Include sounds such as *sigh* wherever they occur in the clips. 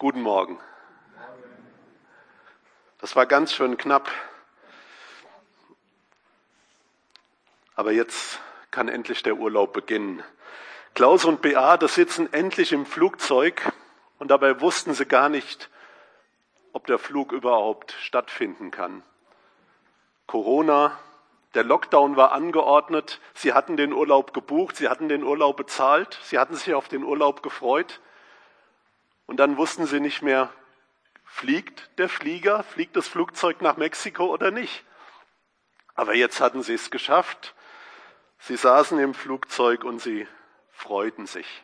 Guten Morgen. Das war ganz schön knapp. Aber jetzt kann endlich der Urlaub beginnen. Klaus und Beate sitzen endlich im Flugzeug und dabei wussten sie gar nicht, ob der Flug überhaupt stattfinden kann. Corona, der Lockdown war angeordnet, sie hatten den Urlaub gebucht, sie hatten den Urlaub bezahlt, sie hatten sich auf den Urlaub gefreut und dann wussten sie nicht mehr, fliegt der Flieger, fliegt das Flugzeug nach Mexiko oder nicht. Aber jetzt hatten sie es geschafft. Sie saßen im Flugzeug und sie freuten sich.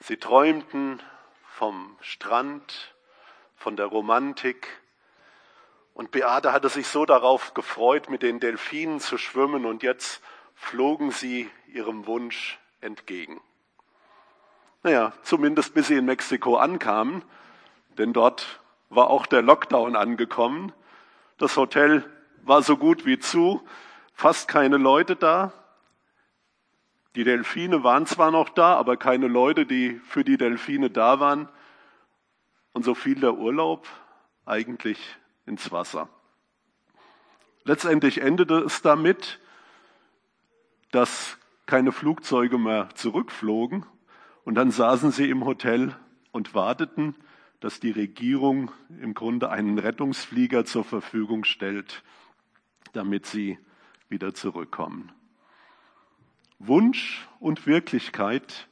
Sie träumten vom Strand, von der Romantik. Und Beate hatte sich so darauf gefreut, mit den Delfinen zu schwimmen, und jetzt flogen sie ihrem Wunsch entgegen. Naja, zumindest bis sie in Mexiko ankamen, denn dort war auch der Lockdown angekommen. Das Hotel war so gut wie zu, fast keine Leute da. Die Delfine waren zwar noch da, aber keine Leute, die für die Delfine da waren. Und so fiel der Urlaub eigentlich ins Wasser. Letztendlich endete es damit, dass keine Flugzeuge mehr zurückflogen und dann saßen sie im Hotel und warteten, dass die Regierung im Grunde einen Rettungsflieger zur Verfügung stellt, damit sie wieder zurückkommen. Wunsch und Wirklichkeit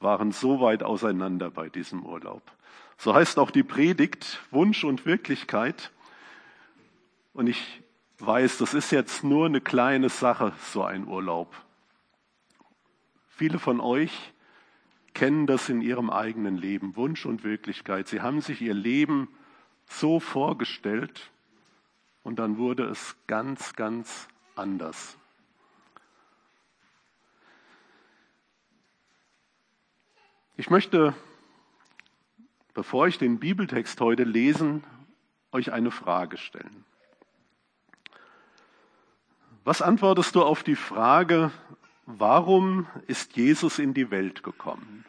waren so weit auseinander bei diesem Urlaub. So heißt auch die Predigt Wunsch und Wirklichkeit. Und ich weiß, das ist jetzt nur eine kleine Sache, so ein Urlaub. Viele von euch kennen das in ihrem eigenen Leben, Wunsch und Wirklichkeit. Sie haben sich ihr Leben so vorgestellt und dann wurde es ganz, ganz anders. Ich möchte, bevor ich den Bibeltext heute lesen, euch eine Frage stellen. Was antwortest du auf die Frage, Warum ist Jesus in die Welt gekommen?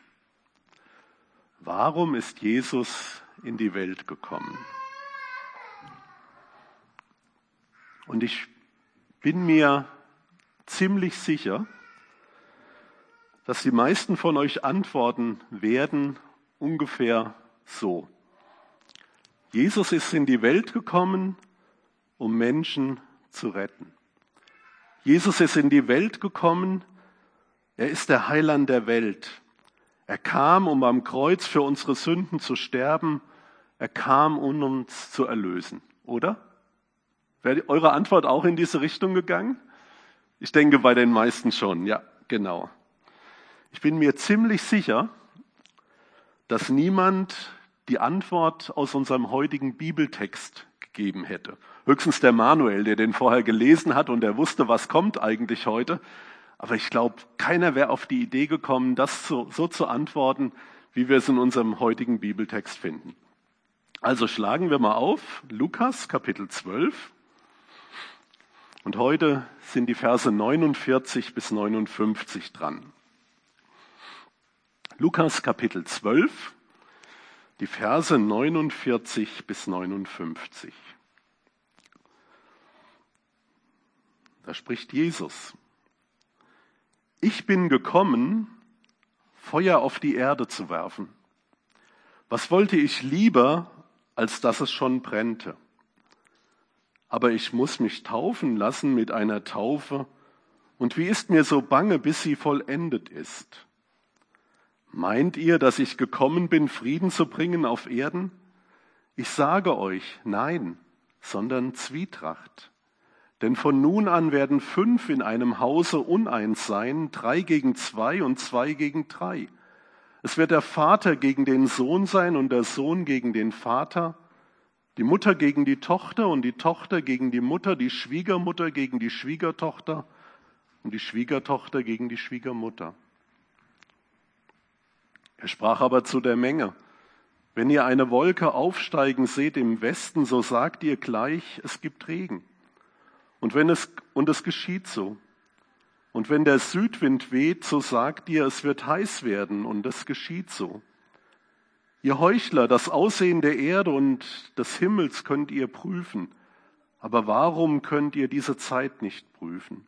Warum ist Jesus in die Welt gekommen? Und ich bin mir ziemlich sicher, dass die meisten von euch antworten werden ungefähr so. Jesus ist in die Welt gekommen, um Menschen zu retten. Jesus ist in die Welt gekommen. Er ist der Heiland der Welt. Er kam, um am Kreuz für unsere Sünden zu sterben. Er kam, um uns zu erlösen. Oder? Wäre eure Antwort auch in diese Richtung gegangen? Ich denke bei den meisten schon. Ja, genau. Ich bin mir ziemlich sicher, dass niemand die Antwort aus unserem heutigen Bibeltext gegeben hätte. Höchstens der Manuel, der den vorher gelesen hat und der wusste, was kommt eigentlich heute. Aber ich glaube, keiner wäre auf die Idee gekommen, das so, so zu antworten, wie wir es in unserem heutigen Bibeltext finden. Also schlagen wir mal auf, Lukas Kapitel 12. Und heute sind die Verse 49 bis 59 dran. Lukas Kapitel 12, die Verse 49 bis 59. Da spricht Jesus. Ich bin gekommen, Feuer auf die Erde zu werfen. Was wollte ich lieber, als dass es schon brennte? Aber ich muss mich taufen lassen mit einer Taufe, und wie ist mir so bange, bis sie vollendet ist? Meint ihr, dass ich gekommen bin, Frieden zu bringen auf Erden? Ich sage euch, nein, sondern Zwietracht. Denn von nun an werden fünf in einem Hause uneins sein, drei gegen zwei und zwei gegen drei. Es wird der Vater gegen den Sohn sein und der Sohn gegen den Vater, die Mutter gegen die Tochter und die Tochter gegen die Mutter, die Schwiegermutter gegen die Schwiegertochter und die Schwiegertochter gegen die Schwiegermutter. Er sprach aber zu der Menge, wenn ihr eine Wolke aufsteigen seht im Westen, so sagt ihr gleich, es gibt Regen. Und wenn es, und es geschieht so. Und wenn der Südwind weht, so sagt ihr, es wird heiß werden, und es geschieht so. Ihr Heuchler, das Aussehen der Erde und des Himmels könnt ihr prüfen, aber warum könnt ihr diese Zeit nicht prüfen?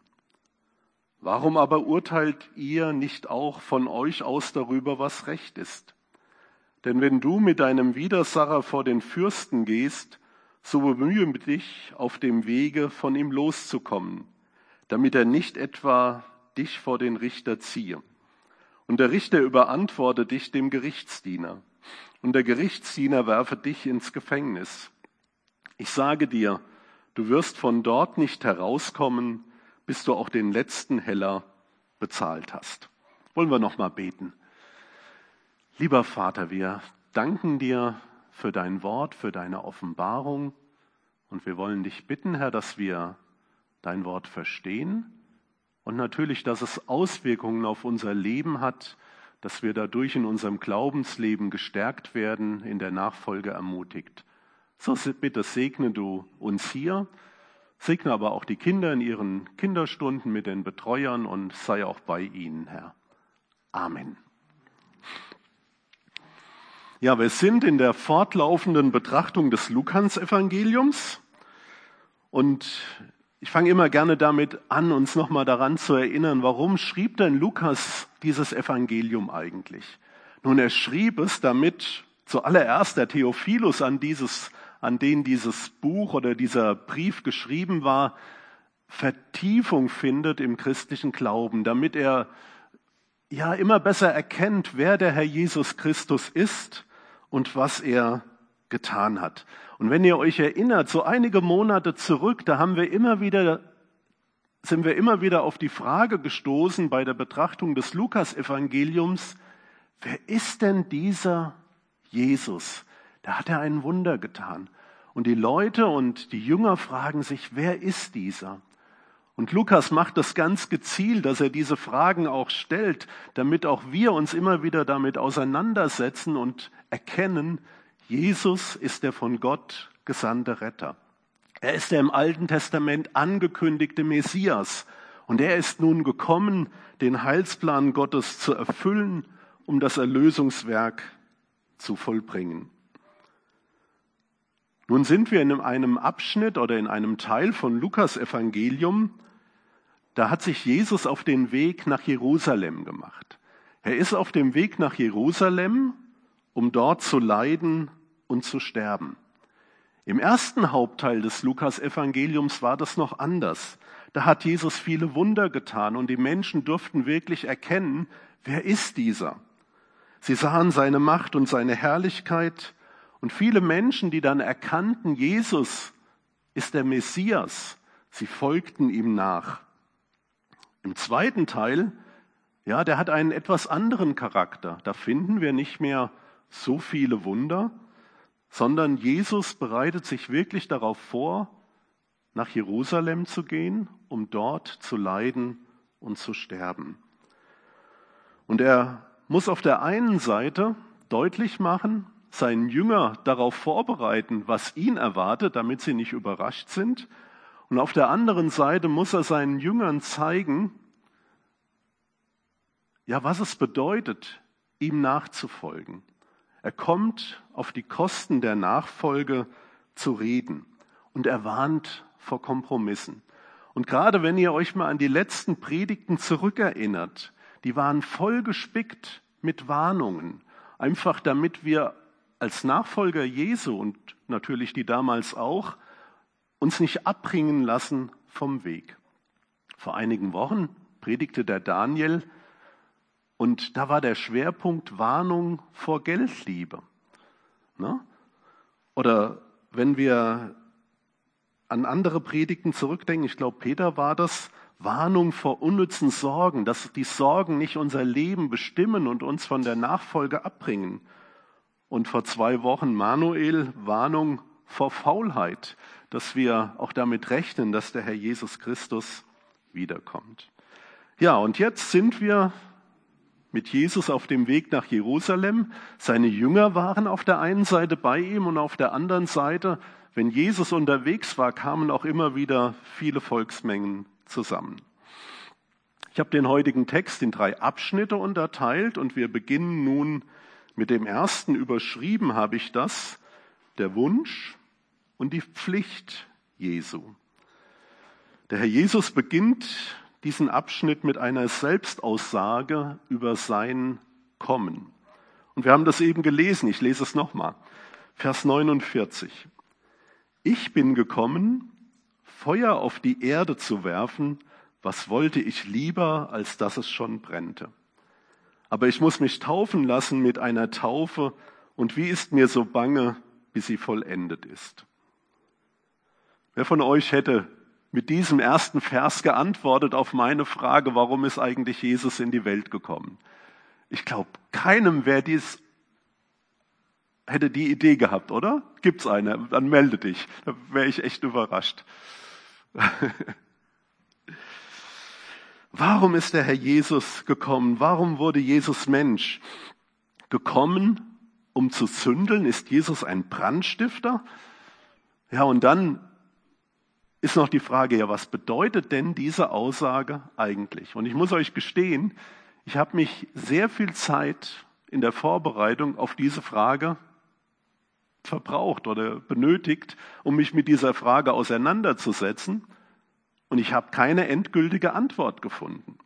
Warum aber urteilt ihr nicht auch von euch aus darüber, was recht ist? Denn wenn du mit deinem Widersacher vor den Fürsten gehst, so bemühe dich auf dem Wege von ihm loszukommen, damit er nicht etwa dich vor den Richter ziehe. Und der Richter überantworte dich dem Gerichtsdiener und der Gerichtsdiener werfe dich ins Gefängnis. Ich sage dir, du wirst von dort nicht herauskommen, bis du auch den letzten Heller bezahlt hast. Wollen wir noch mal beten. Lieber Vater, wir danken dir für dein Wort, für deine Offenbarung und wir wollen dich bitten, Herr, dass wir dein Wort verstehen und natürlich, dass es Auswirkungen auf unser Leben hat, dass wir dadurch in unserem Glaubensleben gestärkt werden, in der Nachfolge ermutigt. So bitte segne du uns hier, segne aber auch die Kinder in ihren Kinderstunden mit den Betreuern und sei auch bei ihnen, Herr. Amen. Ja, wir sind in der fortlaufenden Betrachtung des Lukas-Evangeliums und ich fange immer gerne damit an, uns nochmal daran zu erinnern, warum schrieb denn Lukas dieses Evangelium eigentlich? Nun, er schrieb es, damit zuallererst der Theophilus, an, dieses, an den dieses Buch oder dieser Brief geschrieben war, Vertiefung findet im christlichen Glauben, damit er ja immer besser erkennt, wer der Herr Jesus Christus ist und was er getan hat. Und wenn ihr euch erinnert, so einige Monate zurück, da haben wir immer wieder, sind wir immer wieder auf die Frage gestoßen bei der Betrachtung des Lukas-Evangeliums, wer ist denn dieser Jesus? Da hat er ein Wunder getan. Und die Leute und die Jünger fragen sich, wer ist dieser? Und Lukas macht das ganz gezielt, dass er diese Fragen auch stellt, damit auch wir uns immer wieder damit auseinandersetzen und erkennen, Jesus ist der von Gott gesandte Retter. Er ist der im Alten Testament angekündigte Messias. Und er ist nun gekommen, den Heilsplan Gottes zu erfüllen, um das Erlösungswerk zu vollbringen. Nun sind wir in einem Abschnitt oder in einem Teil von Lukas Evangelium, da hat sich Jesus auf den Weg nach Jerusalem gemacht. Er ist auf dem Weg nach Jerusalem, um dort zu leiden und zu sterben. Im ersten Hauptteil des Lukas-Evangeliums war das noch anders. Da hat Jesus viele Wunder getan und die Menschen durften wirklich erkennen, wer ist dieser? Sie sahen seine Macht und seine Herrlichkeit und viele Menschen, die dann erkannten, Jesus ist der Messias, sie folgten ihm nach. Im zweiten Teil, ja, der hat einen etwas anderen Charakter. Da finden wir nicht mehr so viele Wunder, sondern Jesus bereitet sich wirklich darauf vor, nach Jerusalem zu gehen, um dort zu leiden und zu sterben. Und er muss auf der einen Seite deutlich machen, seinen Jünger darauf vorbereiten, was ihn erwartet, damit sie nicht überrascht sind. Und auf der anderen Seite muss er seinen Jüngern zeigen, ja, was es bedeutet, ihm nachzufolgen. Er kommt auf die Kosten der Nachfolge zu reden und er warnt vor Kompromissen. Und gerade wenn ihr euch mal an die letzten Predigten zurückerinnert, die waren voll gespickt mit Warnungen, einfach damit wir als Nachfolger Jesu und natürlich die damals auch, uns nicht abbringen lassen vom Weg. Vor einigen Wochen predigte der Daniel und da war der Schwerpunkt Warnung vor Geldliebe. Ne? Oder wenn wir an andere Predigten zurückdenken, ich glaube, Peter war das, Warnung vor unnützen Sorgen, dass die Sorgen nicht unser Leben bestimmen und uns von der Nachfolge abbringen. Und vor zwei Wochen Manuel, Warnung vor Faulheit, dass wir auch damit rechnen, dass der Herr Jesus Christus wiederkommt. Ja, und jetzt sind wir mit Jesus auf dem Weg nach Jerusalem. Seine Jünger waren auf der einen Seite bei ihm und auf der anderen Seite, wenn Jesus unterwegs war, kamen auch immer wieder viele Volksmengen zusammen. Ich habe den heutigen Text in drei Abschnitte unterteilt und wir beginnen nun Mit dem ersten überschrieben habe ich das, der Wunsch und die Pflicht Jesu. Der Herr Jesus beginnt diesen Abschnitt mit einer Selbstaussage über sein Kommen. Und wir haben das eben gelesen, ich lese es nochmal. Vers 49. Ich bin gekommen, Feuer auf die Erde zu werfen, was wollte ich lieber, als dass es schon brennte. Aber ich muss mich taufen lassen mit einer Taufe, und wie ist mir so bange, bis sie vollendet ist. Wer von euch hätte mit diesem ersten Vers geantwortet auf meine Frage, warum ist eigentlich Jesus in die Welt gekommen? Ich glaube, keinem wäre dies hätte die Idee gehabt, oder? Gibt's eine? Dann melde dich. Da wäre ich echt überrascht. *laughs* Warum ist der Herr Jesus gekommen? Warum wurde Jesus Mensch? Gekommen, um zu zündeln? Ist Jesus ein Brandstifter? Ja, und dann ist noch die Frage, ja, was bedeutet denn diese Aussage eigentlich? Und ich muss euch gestehen, ich habe mich sehr viel Zeit in der Vorbereitung auf diese Frage verbraucht oder benötigt, um mich mit dieser Frage auseinanderzusetzen. Und ich habe keine endgültige Antwort gefunden.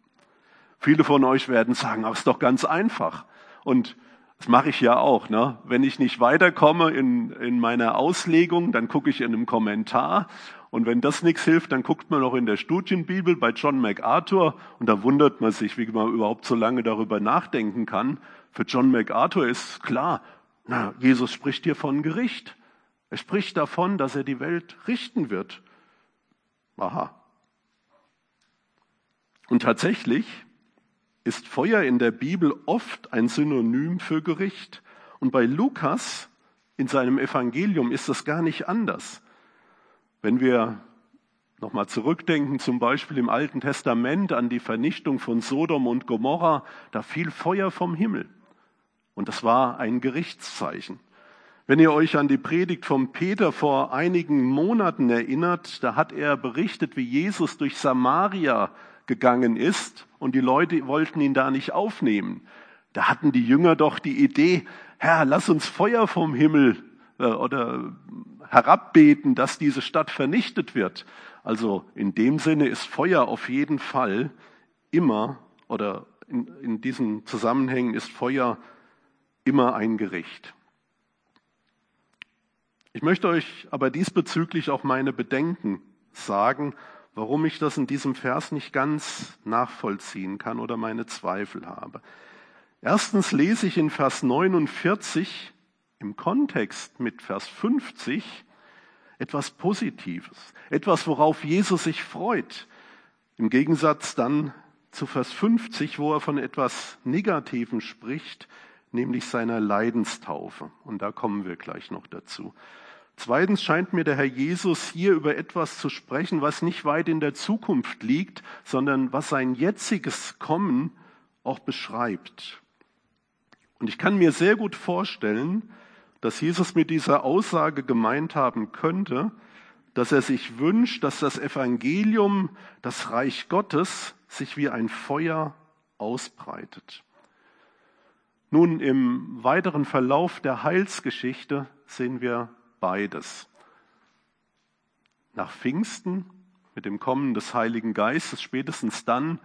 Viele von euch werden sagen, ach, ist doch ganz einfach. Und das mache ich ja auch. Ne? Wenn ich nicht weiterkomme in, in meiner Auslegung, dann gucke ich in einem Kommentar. Und wenn das nichts hilft, dann guckt man noch in der Studienbibel bei John MacArthur. Und da wundert man sich, wie man überhaupt so lange darüber nachdenken kann. Für John MacArthur ist klar, na, Jesus spricht hier von Gericht. Er spricht davon, dass er die Welt richten wird. Aha. Und tatsächlich ist Feuer in der Bibel oft ein Synonym für Gericht. Und bei Lukas in seinem Evangelium ist das gar nicht anders. Wenn wir nochmal zurückdenken, zum Beispiel im Alten Testament an die Vernichtung von Sodom und Gomorra, da fiel Feuer vom Himmel. Und das war ein Gerichtszeichen. Wenn ihr euch an die Predigt von Peter vor einigen Monaten erinnert, da hat er berichtet, wie Jesus durch Samaria gegangen ist und die Leute wollten ihn da nicht aufnehmen. Da hatten die Jünger doch die Idee, Herr, lass uns Feuer vom Himmel äh, oder herabbeten, dass diese Stadt vernichtet wird. Also in dem Sinne ist Feuer auf jeden Fall immer oder in, in diesen Zusammenhängen ist Feuer immer ein Gericht. Ich möchte euch aber diesbezüglich auch meine Bedenken sagen warum ich das in diesem Vers nicht ganz nachvollziehen kann oder meine Zweifel habe. Erstens lese ich in Vers 49 im Kontext mit Vers 50 etwas Positives, etwas, worauf Jesus sich freut. Im Gegensatz dann zu Vers 50, wo er von etwas Negativem spricht, nämlich seiner Leidenstaufe. Und da kommen wir gleich noch dazu. Zweitens scheint mir der Herr Jesus hier über etwas zu sprechen, was nicht weit in der Zukunft liegt, sondern was sein jetziges Kommen auch beschreibt. Und ich kann mir sehr gut vorstellen, dass Jesus mit dieser Aussage gemeint haben könnte, dass er sich wünscht, dass das Evangelium, das Reich Gottes, sich wie ein Feuer ausbreitet. Nun, im weiteren Verlauf der Heilsgeschichte sehen wir beides. Nach Pfingsten, mit dem Kommen des Heiligen Geistes, spätestens dann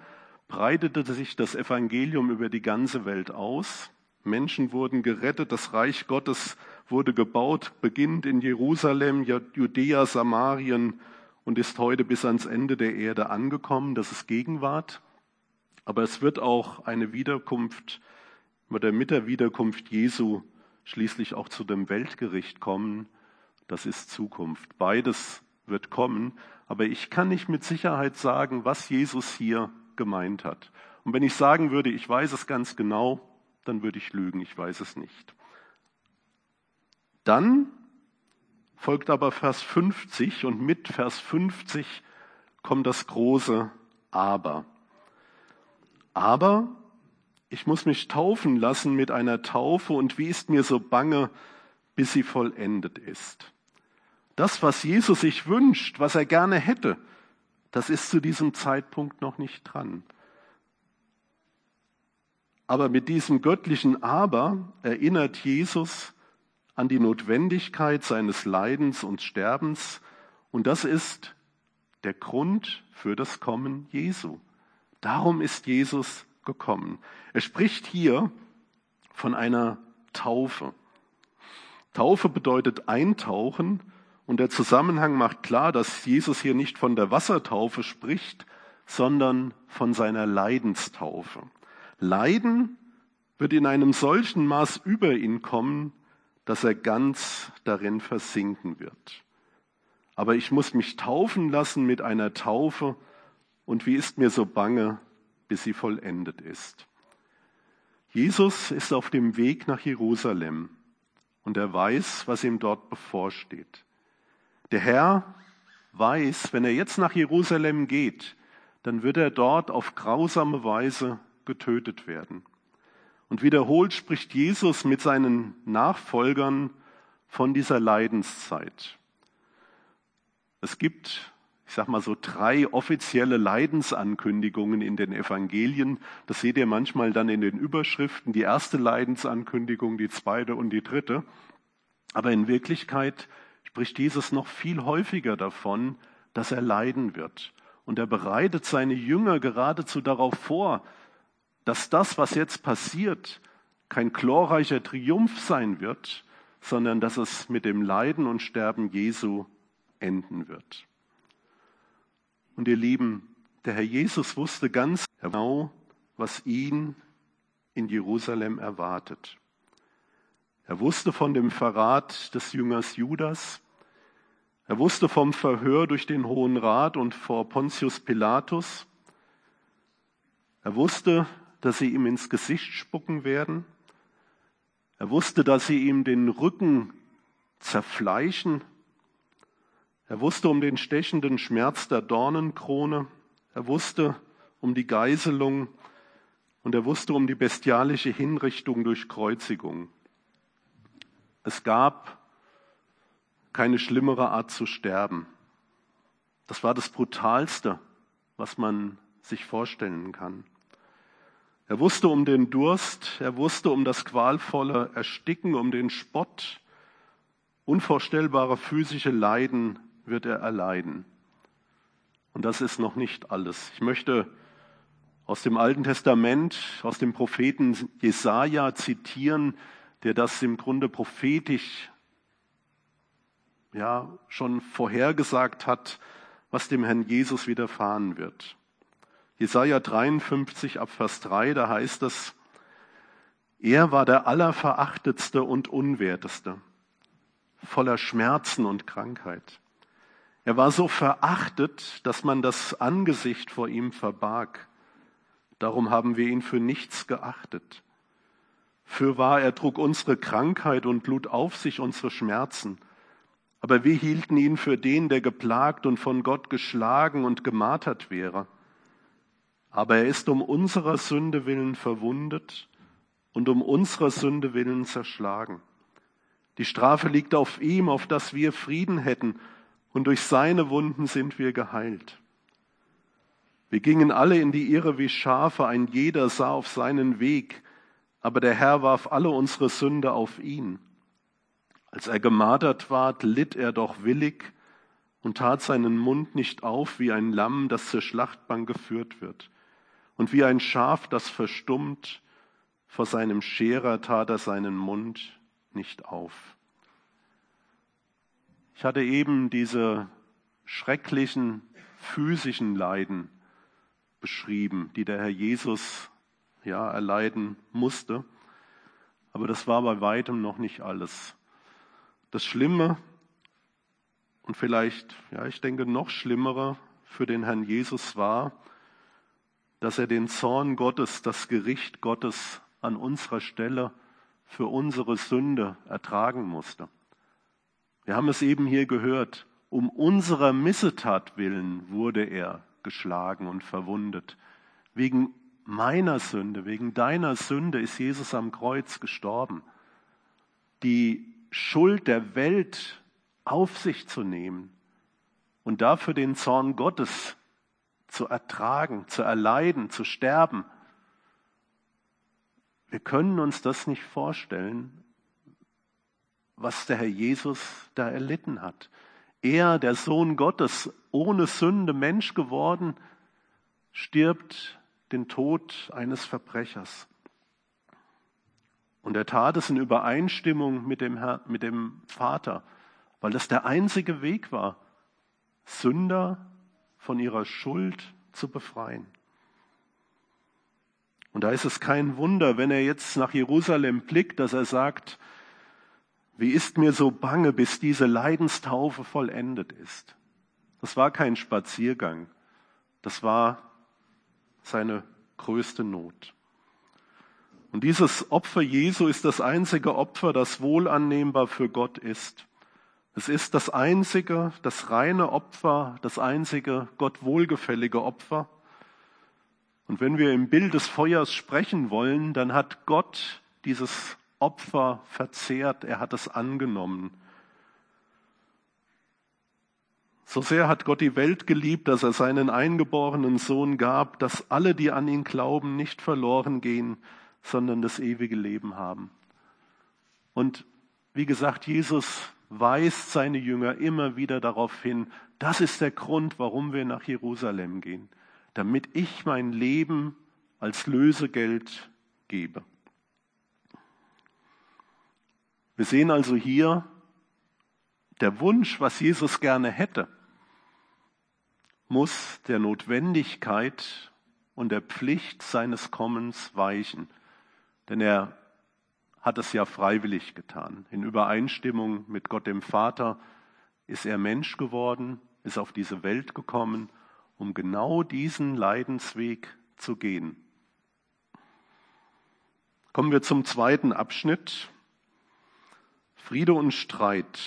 breitete sich das Evangelium über die ganze Welt aus. Menschen wurden gerettet, das Reich Gottes wurde gebaut, beginnt in Jerusalem, Judäa, Samarien und ist heute bis ans Ende der Erde angekommen. Das ist Gegenwart. Aber es wird auch eine Wiederkunft oder mit der Wiederkunft Jesu schließlich auch zu dem Weltgericht kommen das ist Zukunft. Beides wird kommen, aber ich kann nicht mit Sicherheit sagen, was Jesus hier gemeint hat. Und wenn ich sagen würde, ich weiß es ganz genau, dann würde ich lügen, ich weiß es nicht. Dann folgt aber Vers 50 und mit Vers 50 kommt das große Aber. Aber ich muss mich taufen lassen mit einer Taufe und wie ist mir so bange, bis sie vollendet ist. Das, was Jesus sich wünscht, was er gerne hätte, das ist zu diesem Zeitpunkt noch nicht dran. Aber mit diesem göttlichen Aber erinnert Jesus an die Notwendigkeit seines Leidens und Sterbens. Und das ist der Grund für das Kommen Jesu. Darum ist Jesus gekommen. Er spricht hier von einer Taufe. Taufe bedeutet eintauchen und der Zusammenhang macht klar, dass Jesus hier nicht von der Wassertaufe spricht, sondern von seiner Leidenstaufe. Leiden wird in einem solchen Maß über ihn kommen, dass er ganz darin versinken wird. Aber ich muss mich taufen lassen mit einer Taufe, und wie ist mir so bange, bis sie vollendet ist. Jesus ist auf dem Weg nach Jerusalem und er weiß, was ihm dort bevorsteht. Der Herr weiß, wenn er jetzt nach Jerusalem geht, dann wird er dort auf grausame Weise getötet werden. Und wiederholt spricht Jesus mit seinen Nachfolgern von dieser Leidenszeit. Es gibt, ich sag mal so, drei offizielle Leidensankündigungen in den Evangelien. Das seht ihr manchmal dann in den Überschriften. Die erste Leidensankündigung, die zweite und die dritte. Aber in Wirklichkeit spricht Jesus noch viel häufiger davon, dass er leiden wird. Und er bereitet seine Jünger geradezu darauf vor, dass das, was jetzt passiert, kein glorreicher Triumph sein wird, sondern dass es mit dem Leiden und Sterben Jesu enden wird. Und ihr Lieben, der Herr Jesus wusste ganz genau, was ihn in Jerusalem erwartet. Er wusste von dem Verrat des Jüngers Judas. Er wusste vom Verhör durch den Hohen Rat und vor Pontius Pilatus. Er wusste, dass sie ihm ins Gesicht spucken werden. Er wusste, dass sie ihm den Rücken zerfleischen. Er wusste um den stechenden Schmerz der Dornenkrone. Er wusste um die Geiselung und er wusste um die bestialische Hinrichtung durch Kreuzigung. Es gab keine schlimmere Art zu sterben. Das war das Brutalste, was man sich vorstellen kann. Er wusste um den Durst, er wusste um das qualvolle Ersticken, um den Spott. Unvorstellbare physische Leiden wird er erleiden. Und das ist noch nicht alles. Ich möchte aus dem Alten Testament, aus dem Propheten Jesaja zitieren, der das im Grunde prophetisch ja schon vorhergesagt hat, was dem Herrn Jesus widerfahren wird. Jesaja 53 ab Vers 3, da heißt es, er war der allerverachtetste und unwerteste, voller Schmerzen und Krankheit. Er war so verachtet, dass man das Angesicht vor ihm verbarg. Darum haben wir ihn für nichts geachtet. Für wahr, er trug unsere Krankheit und lud auf sich unsere Schmerzen. Aber wir hielten ihn für den, der geplagt und von Gott geschlagen und gemartert wäre. Aber er ist um unserer Sünde willen verwundet und um unserer Sünde willen zerschlagen. Die Strafe liegt auf ihm, auf dass wir Frieden hätten, und durch seine Wunden sind wir geheilt. Wir gingen alle in die Irre wie Schafe, ein jeder sah auf seinen Weg, aber der Herr warf alle unsere Sünde auf ihn. Als er gemartert ward, litt er doch willig und tat seinen Mund nicht auf wie ein Lamm, das zur Schlachtbank geführt wird. Und wie ein Schaf, das verstummt, vor seinem Scherer tat er seinen Mund nicht auf. Ich hatte eben diese schrecklichen physischen Leiden beschrieben, die der Herr Jesus ja erleiden musste. Aber das war bei weitem noch nicht alles. Das Schlimme und vielleicht, ja, ich denke noch schlimmere für den Herrn Jesus war, dass er den Zorn Gottes, das Gericht Gottes an unserer Stelle für unsere Sünde ertragen musste. Wir haben es eben hier gehört, um unserer Missetat willen wurde er geschlagen und verwundet. Wegen meiner Sünde, wegen deiner Sünde ist Jesus am Kreuz gestorben. Die Schuld der Welt auf sich zu nehmen und dafür den Zorn Gottes zu ertragen, zu erleiden, zu sterben. Wir können uns das nicht vorstellen, was der Herr Jesus da erlitten hat. Er, der Sohn Gottes, ohne Sünde Mensch geworden, stirbt den Tod eines Verbrechers. Und er tat es in Übereinstimmung mit dem, Herr, mit dem Vater, weil das der einzige Weg war, Sünder von ihrer Schuld zu befreien. Und da ist es kein Wunder, wenn er jetzt nach Jerusalem blickt, dass er sagt, wie ist mir so bange, bis diese Leidenstaufe vollendet ist. Das war kein Spaziergang, das war seine größte Not. Und dieses Opfer Jesu ist das einzige Opfer, das wohlannehmbar für Gott ist. Es ist das einzige, das reine Opfer, das einzige Gott wohlgefällige Opfer. Und wenn wir im Bild des Feuers sprechen wollen, dann hat Gott dieses Opfer verzehrt, er hat es angenommen. So sehr hat Gott die Welt geliebt, dass er seinen eingeborenen Sohn gab, dass alle, die an ihn glauben, nicht verloren gehen, sondern das ewige Leben haben. Und wie gesagt, Jesus weist seine Jünger immer wieder darauf hin, das ist der Grund, warum wir nach Jerusalem gehen, damit ich mein Leben als Lösegeld gebe. Wir sehen also hier der Wunsch, was Jesus gerne hätte, muss der Notwendigkeit und der Pflicht seines Kommens weichen. Denn er hat es ja freiwillig getan. In Übereinstimmung mit Gott dem Vater ist er Mensch geworden, ist auf diese Welt gekommen, um genau diesen Leidensweg zu gehen. Kommen wir zum zweiten Abschnitt. Friede und Streit.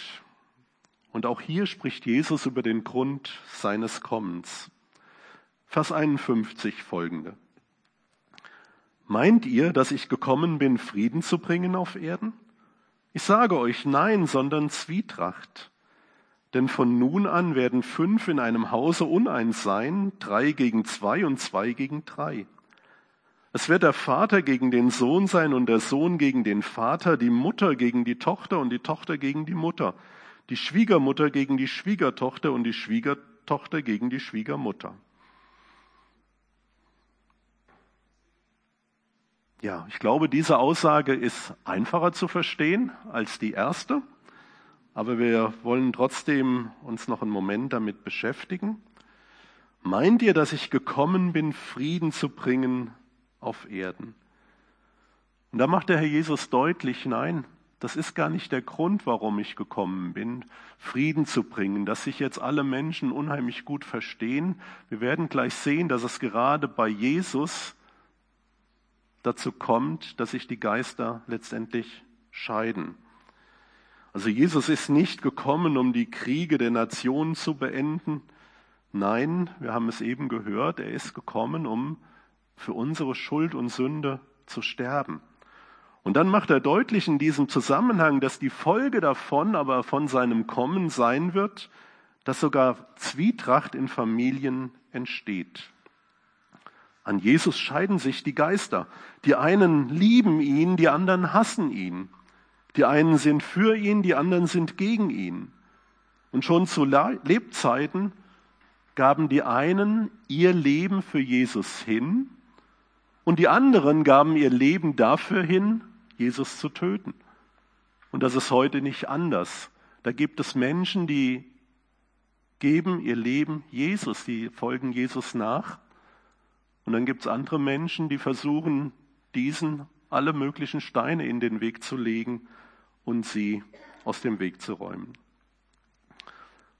Und auch hier spricht Jesus über den Grund seines Kommens. Vers 51 folgende. Meint ihr, dass ich gekommen bin, Frieden zu bringen auf Erden? Ich sage euch nein, sondern Zwietracht. Denn von nun an werden fünf in einem Hause uneins sein, drei gegen zwei und zwei gegen drei. Es wird der Vater gegen den Sohn sein und der Sohn gegen den Vater, die Mutter gegen die Tochter und die Tochter gegen die Mutter, die Schwiegermutter gegen die Schwiegertochter und die Schwiegertochter gegen die Schwiegermutter. Ja, ich glaube, diese Aussage ist einfacher zu verstehen als die erste, aber wir wollen trotzdem uns noch einen Moment damit beschäftigen. Meint ihr, dass ich gekommen bin, Frieden zu bringen auf Erden. Und da macht der Herr Jesus deutlich, nein, das ist gar nicht der Grund, warum ich gekommen bin, Frieden zu bringen, dass sich jetzt alle Menschen unheimlich gut verstehen. Wir werden gleich sehen, dass es gerade bei Jesus dazu kommt, dass sich die Geister letztendlich scheiden. Also Jesus ist nicht gekommen, um die Kriege der Nationen zu beenden. Nein, wir haben es eben gehört, er ist gekommen, um für unsere Schuld und Sünde zu sterben. Und dann macht er deutlich in diesem Zusammenhang, dass die Folge davon aber von seinem Kommen sein wird, dass sogar Zwietracht in Familien entsteht. An Jesus scheiden sich die Geister. Die einen lieben ihn, die anderen hassen ihn. Die einen sind für ihn, die anderen sind gegen ihn. Und schon zu Lebzeiten gaben die einen ihr Leben für Jesus hin und die anderen gaben ihr Leben dafür hin, Jesus zu töten. Und das ist heute nicht anders. Da gibt es Menschen, die geben ihr Leben Jesus, die folgen Jesus nach. Und dann gibt es andere Menschen, die versuchen, diesen alle möglichen Steine in den Weg zu legen und sie aus dem Weg zu räumen.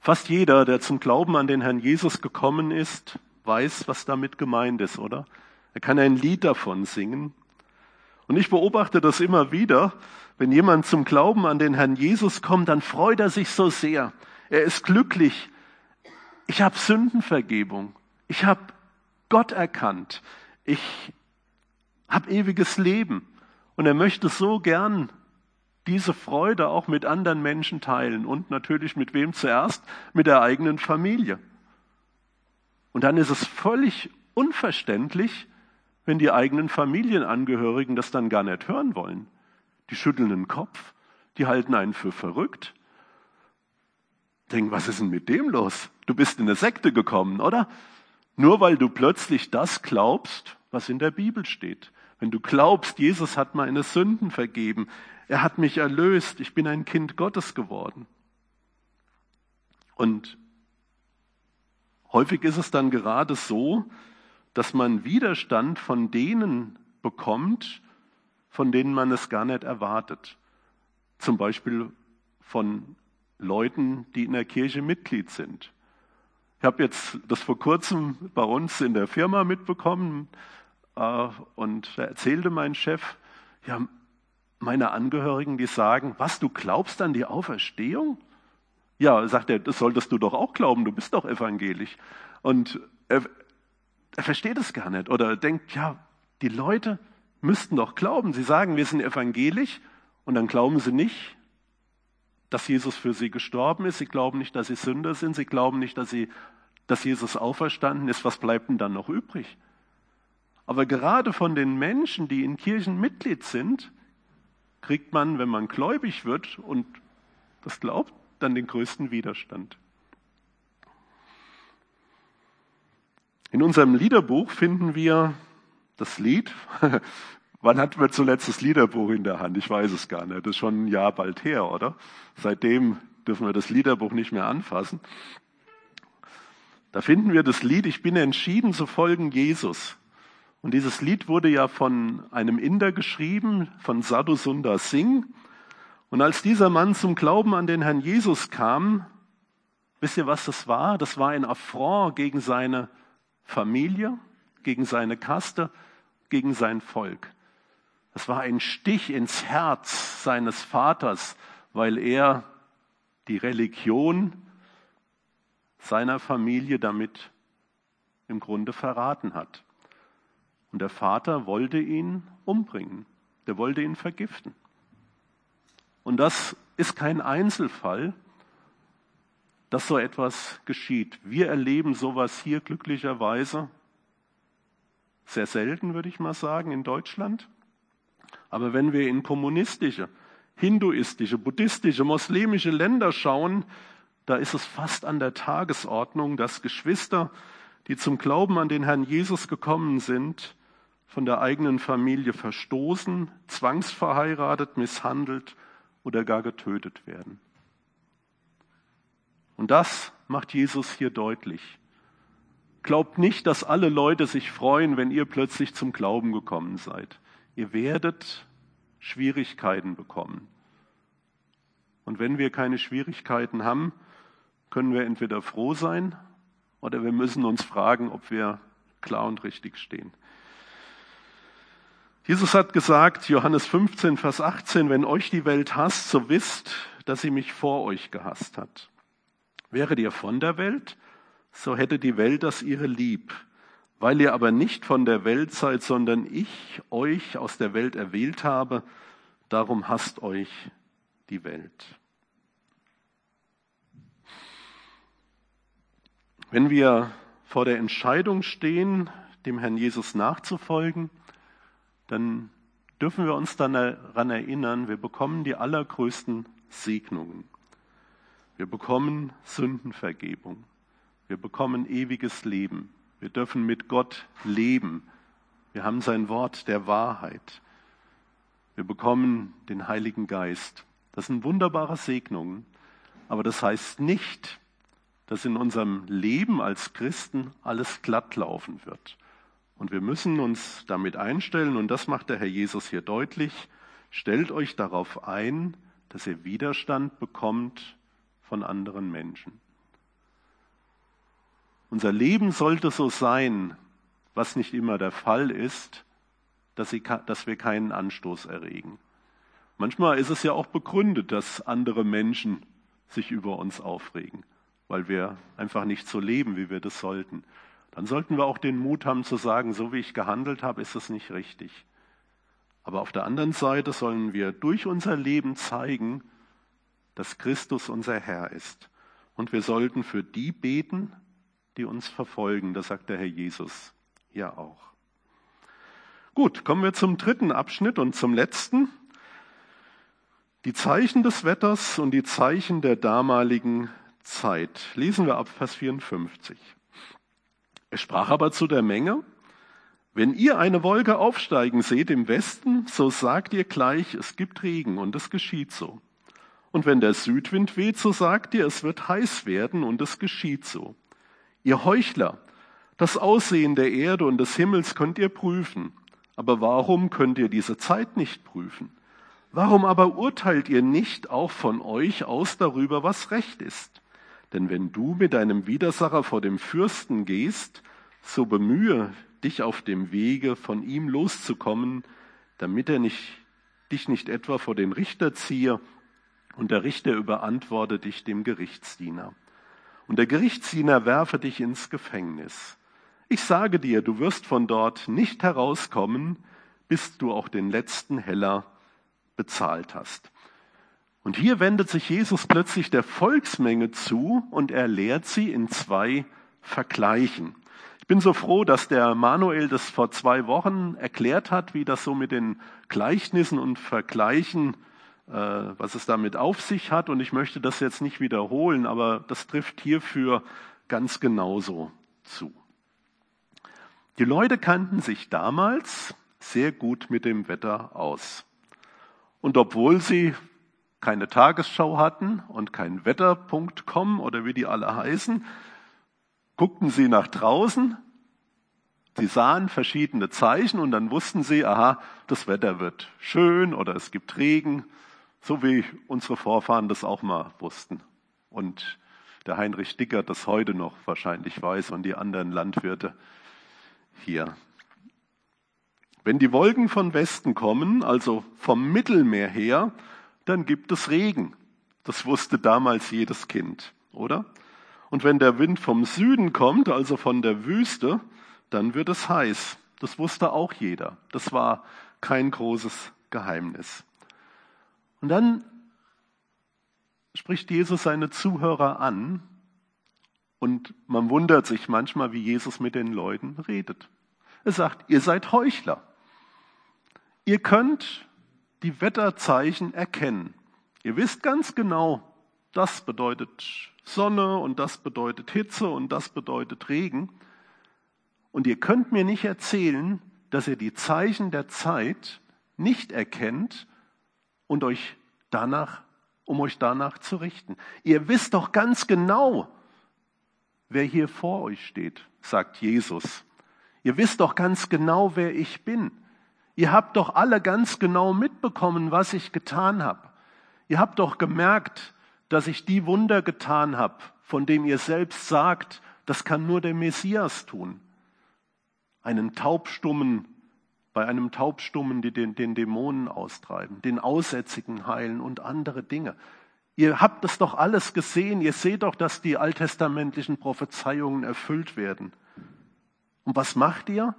Fast jeder, der zum Glauben an den Herrn Jesus gekommen ist, weiß, was damit gemeint ist, oder? Er kann ein Lied davon singen. Und ich beobachte das immer wieder. Wenn jemand zum Glauben an den Herrn Jesus kommt, dann freut er sich so sehr. Er ist glücklich. Ich habe Sündenvergebung. Ich habe Gott erkannt. Ich habe ewiges Leben. Und er möchte so gern diese Freude auch mit anderen Menschen teilen und natürlich mit wem zuerst? Mit der eigenen Familie. Und dann ist es völlig unverständlich, wenn die eigenen Familienangehörigen das dann gar nicht hören wollen. Die schütteln den Kopf, die halten einen für verrückt. Denken, was ist denn mit dem los? Du bist in eine Sekte gekommen, oder? Nur weil du plötzlich das glaubst, was in der Bibel steht. Wenn du glaubst, Jesus hat meine Sünden vergeben, er hat mich erlöst, ich bin ein Kind Gottes geworden. Und häufig ist es dann gerade so, dass man Widerstand von denen bekommt, von denen man es gar nicht erwartet. Zum Beispiel von Leuten, die in der Kirche Mitglied sind. Ich habe jetzt das vor kurzem bei uns in der Firma mitbekommen äh, und da erzählte mein Chef, ja, meine Angehörigen, die sagen, was, du glaubst an die Auferstehung? Ja, sagt er, das solltest du doch auch glauben, du bist doch evangelisch. Und er, er versteht es gar nicht oder denkt, ja, die Leute müssten doch glauben. Sie sagen, wir sind evangelisch und dann glauben sie nicht, dass Jesus für sie gestorben ist. Sie glauben nicht, dass sie Sünder sind. Sie glauben nicht, dass, sie, dass Jesus auferstanden ist. Was bleibt denn dann noch übrig? Aber gerade von den Menschen, die in Kirchen Mitglied sind, kriegt man, wenn man gläubig wird und das glaubt, dann den größten Widerstand. In unserem Liederbuch finden wir das Lied. *laughs* Wann hatten wir zuletzt das Liederbuch in der Hand? Ich weiß es gar nicht. Das ist schon ein Jahr bald her, oder? Seitdem dürfen wir das Liederbuch nicht mehr anfassen. Da finden wir das Lied, ich bin entschieden zu folgen Jesus. Und dieses Lied wurde ja von einem Inder geschrieben, von Sadhu Sundar Singh. Und als dieser Mann zum Glauben an den Herrn Jesus kam, wisst ihr, was das war? Das war ein Affront gegen seine Familie, gegen seine Kaste, gegen sein Volk. Das war ein Stich ins Herz seines Vaters, weil er die Religion seiner Familie damit im Grunde verraten hat. Und der Vater wollte ihn umbringen, der wollte ihn vergiften. Und das ist kein Einzelfall, dass so etwas geschieht. Wir erleben sowas hier glücklicherweise sehr selten, würde ich mal sagen, in Deutschland. Aber wenn wir in kommunistische, hinduistische, buddhistische, muslimische Länder schauen, da ist es fast an der Tagesordnung, dass Geschwister, die zum Glauben an den Herrn Jesus gekommen sind, von der eigenen Familie verstoßen, zwangsverheiratet, misshandelt oder gar getötet werden. Und das macht Jesus hier deutlich. Glaubt nicht, dass alle Leute sich freuen, wenn ihr plötzlich zum Glauben gekommen seid. Ihr werdet Schwierigkeiten bekommen. Und wenn wir keine Schwierigkeiten haben, können wir entweder froh sein oder wir müssen uns fragen, ob wir klar und richtig stehen. Jesus hat gesagt, Johannes 15, Vers 18, wenn euch die Welt hasst, so wisst, dass sie mich vor euch gehasst hat. Wäret ihr von der Welt, so hätte die Welt das ihre lieb. Weil ihr aber nicht von der Welt seid, sondern ich euch aus der Welt erwählt habe, darum hasst euch die Welt. Wenn wir vor der Entscheidung stehen, dem Herrn Jesus nachzufolgen, dann dürfen wir uns daran erinnern, wir bekommen die allergrößten Segnungen. Wir bekommen Sündenvergebung. Wir bekommen ewiges Leben. Wir dürfen mit Gott leben. Wir haben sein Wort der Wahrheit. Wir bekommen den Heiligen Geist. Das sind wunderbare Segnungen. Aber das heißt nicht, dass in unserem Leben als Christen alles glatt laufen wird. Und wir müssen uns damit einstellen, und das macht der Herr Jesus hier deutlich, stellt euch darauf ein, dass ihr Widerstand bekommt von anderen Menschen. Unser Leben sollte so sein, was nicht immer der Fall ist, dass, wir keinen Anstoß erregen. Manchmal ist es ja auch begründet, dass andere Menschen sich über uns aufregen, weil wir einfach nicht so leben, wie wir das sollten. Dann sollten wir auch den Mut haben zu sagen, so wie ich gehandelt habe, ist es nicht richtig. Aber auf der anderen Seite sollen wir durch unser Leben zeigen, dass Christus unser Herr ist. Und wir sollten für die beten, die uns verfolgen. Das sagt der Herr Jesus ja auch. Gut, kommen wir zum dritten Abschnitt und zum letzten. Die Zeichen des Wetters und die Zeichen der damaligen Zeit. Lesen wir ab Vers 54. Er sprach aber zu der Menge, wenn ihr eine Wolke aufsteigen seht im Westen, so sagt ihr gleich, es gibt Regen und es geschieht so. Und wenn der Südwind weht, so sagt ihr, es wird heiß werden und es geschieht so. Ihr Heuchler, das Aussehen der Erde und des Himmels könnt ihr prüfen, aber warum könnt ihr diese Zeit nicht prüfen? Warum aber urteilt ihr nicht auch von euch aus darüber, was recht ist? Denn wenn du mit deinem Widersacher vor dem Fürsten gehst, so bemühe dich auf dem Wege, von ihm loszukommen, damit er nicht, dich nicht etwa vor den Richter ziehe und der Richter überantworte dich dem Gerichtsdiener. Und der Gerichtsdiener werfe dich ins Gefängnis. Ich sage dir, du wirst von dort nicht herauskommen, bis du auch den letzten Heller bezahlt hast. Und hier wendet sich Jesus plötzlich der Volksmenge zu und er lehrt sie in zwei Vergleichen. Ich bin so froh, dass der Manuel das vor zwei Wochen erklärt hat, wie das so mit den Gleichnissen und Vergleichen, was es damit auf sich hat. Und ich möchte das jetzt nicht wiederholen, aber das trifft hierfür ganz genauso zu. Die Leute kannten sich damals sehr gut mit dem Wetter aus. Und obwohl sie keine Tagesschau hatten und kein Wetter.com oder wie die alle heißen, guckten sie nach draußen, sie sahen verschiedene Zeichen und dann wussten sie, aha, das Wetter wird schön oder es gibt Regen, so wie unsere Vorfahren das auch mal wussten. Und der Heinrich Dicker das heute noch wahrscheinlich weiß und die anderen Landwirte hier. Wenn die Wolken von Westen kommen, also vom Mittelmeer her, dann gibt es Regen. Das wusste damals jedes Kind, oder? Und wenn der Wind vom Süden kommt, also von der Wüste, dann wird es heiß. Das wusste auch jeder. Das war kein großes Geheimnis. Und dann spricht Jesus seine Zuhörer an und man wundert sich manchmal, wie Jesus mit den Leuten redet. Er sagt, ihr seid Heuchler. Ihr könnt die Wetterzeichen erkennen. Ihr wisst ganz genau, das bedeutet Sonne und das bedeutet Hitze und das bedeutet Regen. Und ihr könnt mir nicht erzählen, dass ihr die Zeichen der Zeit nicht erkennt und euch danach, um euch danach zu richten. Ihr wisst doch ganz genau, wer hier vor euch steht, sagt Jesus. Ihr wisst doch ganz genau, wer ich bin. Ihr habt doch alle ganz genau mitbekommen, was ich getan habe. Ihr habt doch gemerkt, dass ich die Wunder getan habe, von dem ihr selbst sagt, das kann nur der Messias tun. Einen Taubstummen, bei einem Taubstummen, die den, den Dämonen austreiben, den Aussätzigen heilen und andere Dinge. Ihr habt es doch alles gesehen. Ihr seht doch, dass die alttestamentlichen Prophezeiungen erfüllt werden. Und was macht ihr?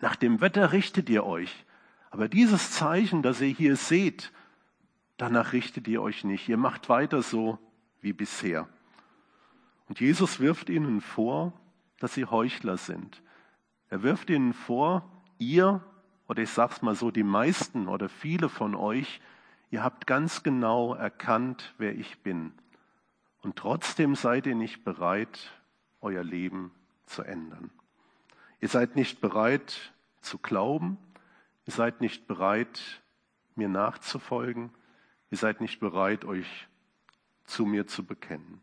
Nach dem Wetter richtet ihr euch. Aber dieses Zeichen, das ihr hier seht, danach richtet ihr euch nicht. Ihr macht weiter so wie bisher. Und Jesus wirft ihnen vor, dass sie Heuchler sind. Er wirft ihnen vor, ihr, oder ich sag's mal so, die meisten oder viele von euch, ihr habt ganz genau erkannt, wer ich bin. Und trotzdem seid ihr nicht bereit, euer Leben zu ändern. Ihr seid nicht bereit zu glauben, ihr seid nicht bereit, mir nachzufolgen, Ihr seid nicht bereit, euch zu mir zu bekennen.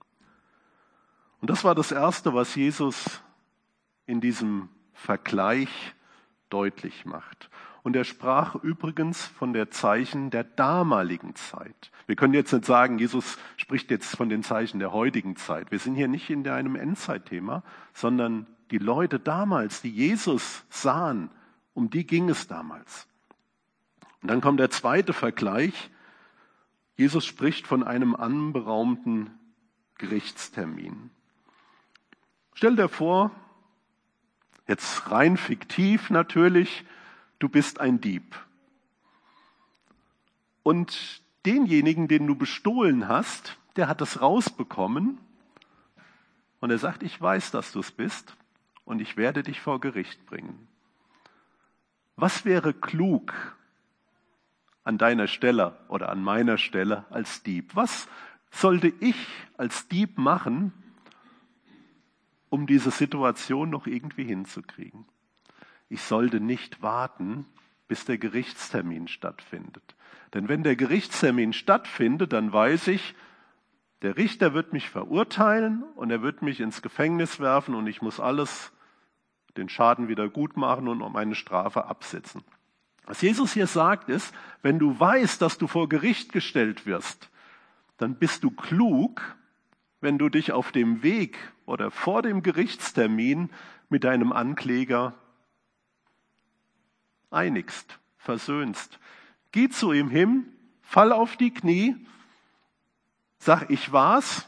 Und das war das Erste, was Jesus in diesem Vergleich deutlich macht. Und er sprach übrigens von der Zeichen der damaligen Zeit. Wir können jetzt nicht sagen, Jesus spricht jetzt von den Zeichen der heutigen Zeit. Wir sind hier nicht in einem Endzeitthema, sondern die Leute damals, die Jesus sahen, um die ging es damals. Und dann kommt der zweite Vergleich, Jesus spricht von einem anberaumten Gerichtstermin. Stell dir vor, jetzt rein fiktiv natürlich, du bist ein Dieb. Und denjenigen, den du bestohlen hast, der hat es rausbekommen und er sagt, ich weiß, dass du es bist und ich werde dich vor Gericht bringen. Was wäre klug an deiner Stelle oder an meiner Stelle als Dieb? Was sollte ich als Dieb machen, um diese Situation noch irgendwie hinzukriegen? Ich sollte nicht warten, bis der Gerichtstermin stattfindet. Denn wenn der Gerichtstermin stattfindet, dann weiß ich, der Richter wird mich verurteilen und er wird mich ins Gefängnis werfen und ich muss alles, den Schaden wieder gut machen und meine Strafe absitzen. Was Jesus hier sagt ist, wenn du weißt, dass du vor Gericht gestellt wirst, dann bist du klug, wenn du dich auf dem Weg oder vor dem Gerichtstermin mit deinem Ankläger einigst, versöhnst. Geh zu ihm hin, fall auf die Knie, sag, ich war's,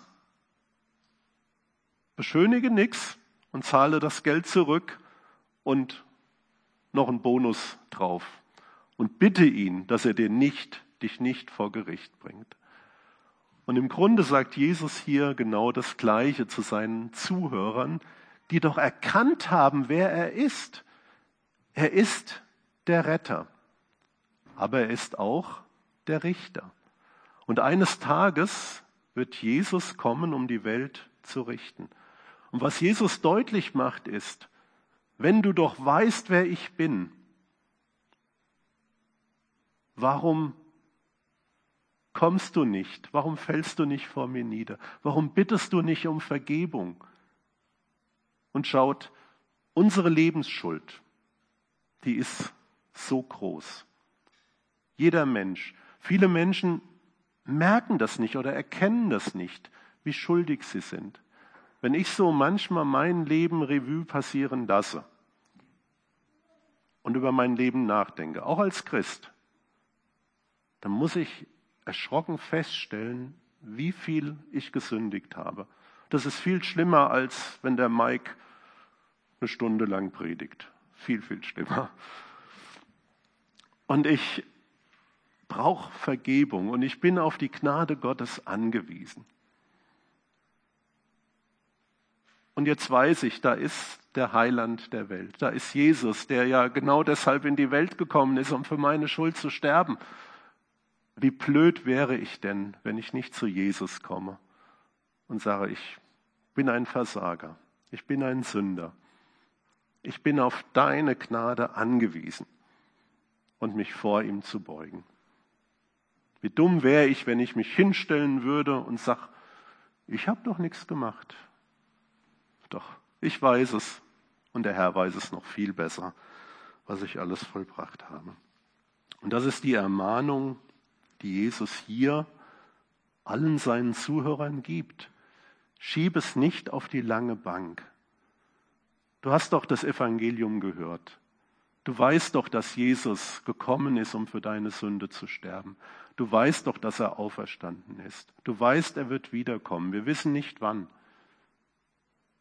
beschönige nix und zahle das Geld zurück und noch einen Bonus drauf und bitte ihn, dass er dir nicht, dich nicht vor Gericht bringt. Und im Grunde sagt Jesus hier genau das Gleiche zu seinen Zuhörern, die doch erkannt haben, wer er ist. Er ist der Retter, aber er ist auch der Richter. Und eines Tages wird Jesus kommen, um die Welt zu richten. Und was Jesus deutlich macht ist, wenn du doch weißt, wer ich bin, Warum kommst du nicht? Warum fällst du nicht vor mir nieder? Warum bittest du nicht um Vergebung? Und schaut, unsere Lebensschuld, die ist so groß. Jeder Mensch, viele Menschen merken das nicht oder erkennen das nicht, wie schuldig sie sind. Wenn ich so manchmal mein Leben Revue passieren lasse und über mein Leben nachdenke, auch als Christ, dann muss ich erschrocken feststellen, wie viel ich gesündigt habe. Das ist viel schlimmer, als wenn der Mike eine Stunde lang predigt. Viel, viel schlimmer. Und ich brauche Vergebung und ich bin auf die Gnade Gottes angewiesen. Und jetzt weiß ich, da ist der Heiland der Welt. Da ist Jesus, der ja genau deshalb in die Welt gekommen ist, um für meine Schuld zu sterben. Wie blöd wäre ich denn, wenn ich nicht zu Jesus komme und sage, ich bin ein Versager, ich bin ein Sünder, ich bin auf deine Gnade angewiesen und mich vor ihm zu beugen. Wie dumm wäre ich, wenn ich mich hinstellen würde und sage, ich habe doch nichts gemacht. Doch, ich weiß es und der Herr weiß es noch viel besser, was ich alles vollbracht habe. Und das ist die Ermahnung, die Jesus hier allen seinen Zuhörern gibt. Schieb es nicht auf die lange Bank. Du hast doch das Evangelium gehört. Du weißt doch, dass Jesus gekommen ist, um für deine Sünde zu sterben. Du weißt doch, dass er auferstanden ist. Du weißt, er wird wiederkommen. Wir wissen nicht wann.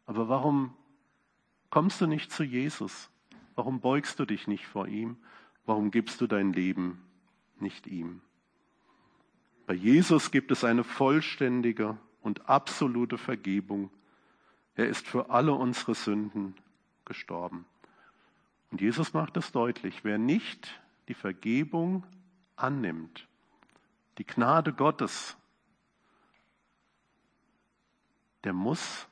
Aber warum kommst du nicht zu Jesus? Warum beugst du dich nicht vor ihm? Warum gibst du dein Leben nicht ihm? Bei Jesus gibt es eine vollständige und absolute Vergebung. Er ist für alle unsere Sünden gestorben. Und Jesus macht es deutlich, wer nicht die Vergebung annimmt, die Gnade Gottes, der muss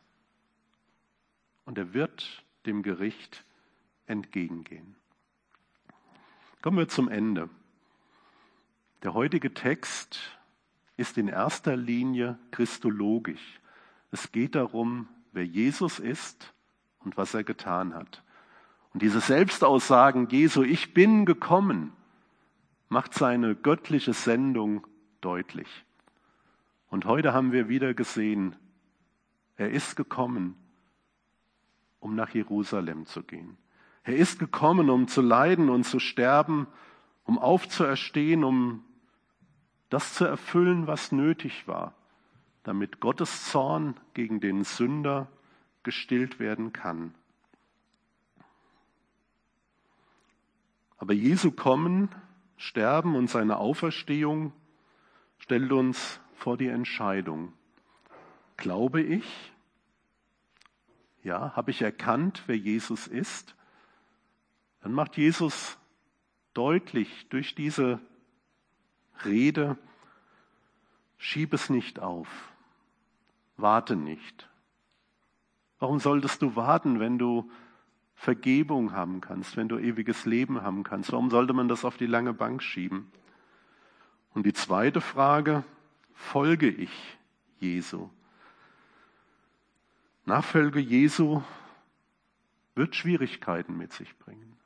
und er wird dem Gericht entgegengehen. Kommen wir zum Ende. Der heutige Text ist in erster Linie christologisch. Es geht darum, wer Jesus ist und was er getan hat. Und diese Selbstaussagen Jesu, ich bin gekommen, macht seine göttliche Sendung deutlich. Und heute haben wir wieder gesehen, er ist gekommen, um nach Jerusalem zu gehen. Er ist gekommen, um zu leiden und zu sterben, um aufzuerstehen, um das zu erfüllen, was nötig war, damit Gottes Zorn gegen den Sünder gestillt werden kann. Aber Jesu Kommen, Sterben und seine Auferstehung stellt uns vor die Entscheidung. Glaube ich? Ja, habe ich erkannt, wer Jesus ist? Dann macht Jesus deutlich durch diese Rede, schieb es nicht auf, warte nicht. Warum solltest du warten, wenn du Vergebung haben kannst, wenn du ewiges Leben haben kannst? Warum sollte man das auf die lange Bank schieben? Und die zweite Frage, folge ich Jesu? Nachfolge Jesu wird Schwierigkeiten mit sich bringen.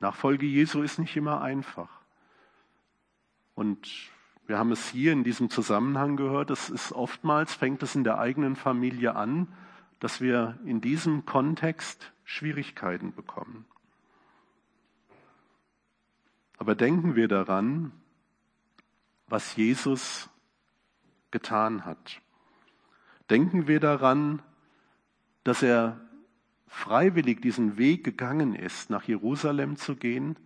Nachfolge Jesu ist nicht immer einfach. Und wir haben es hier in diesem Zusammenhang gehört, es ist oftmals, fängt es in der eigenen Familie an, dass wir in diesem Kontext Schwierigkeiten bekommen. Aber denken wir daran, was Jesus getan hat. Denken wir daran, dass er freiwillig diesen Weg gegangen ist, nach Jerusalem zu gehen,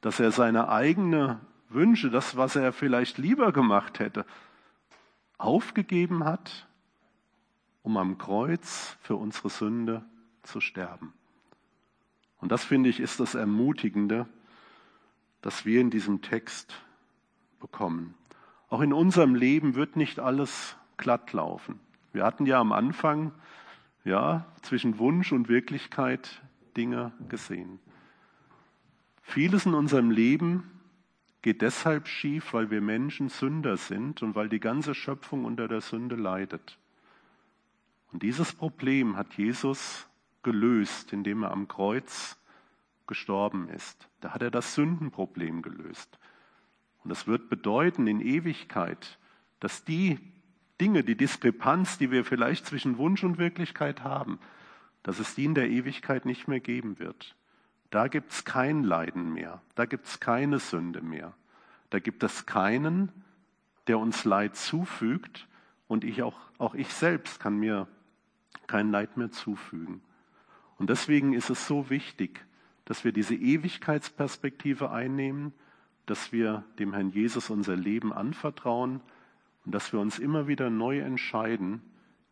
dass er seine eigene Wünsche, das, was er vielleicht lieber gemacht hätte, aufgegeben hat, um am Kreuz für unsere Sünde zu sterben. Und das finde ich ist das Ermutigende, dass wir in diesem Text bekommen. Auch in unserem Leben wird nicht alles glatt laufen. Wir hatten ja am Anfang, ja, zwischen Wunsch und Wirklichkeit Dinge gesehen. Vieles in unserem Leben geht deshalb schief, weil wir Menschen Sünder sind und weil die ganze Schöpfung unter der Sünde leidet. Und dieses Problem hat Jesus gelöst, indem er am Kreuz gestorben ist. Da hat er das Sündenproblem gelöst. Und das wird bedeuten in Ewigkeit, dass die Dinge, die Diskrepanz, die wir vielleicht zwischen Wunsch und Wirklichkeit haben, dass es die in der Ewigkeit nicht mehr geben wird. Da gibt es kein Leiden mehr, da gibt es keine Sünde mehr, da gibt es keinen, der uns Leid zufügt und ich auch, auch ich selbst kann mir kein Leid mehr zufügen. Und deswegen ist es so wichtig, dass wir diese Ewigkeitsperspektive einnehmen, dass wir dem Herrn Jesus unser Leben anvertrauen und dass wir uns immer wieder neu entscheiden,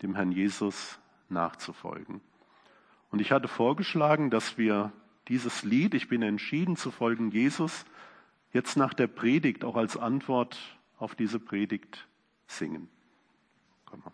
dem Herrn Jesus nachzufolgen. Und ich hatte vorgeschlagen, dass wir dieses Lied, ich bin entschieden zu folgen Jesus, jetzt nach der Predigt auch als Antwort auf diese Predigt singen. Komm mal.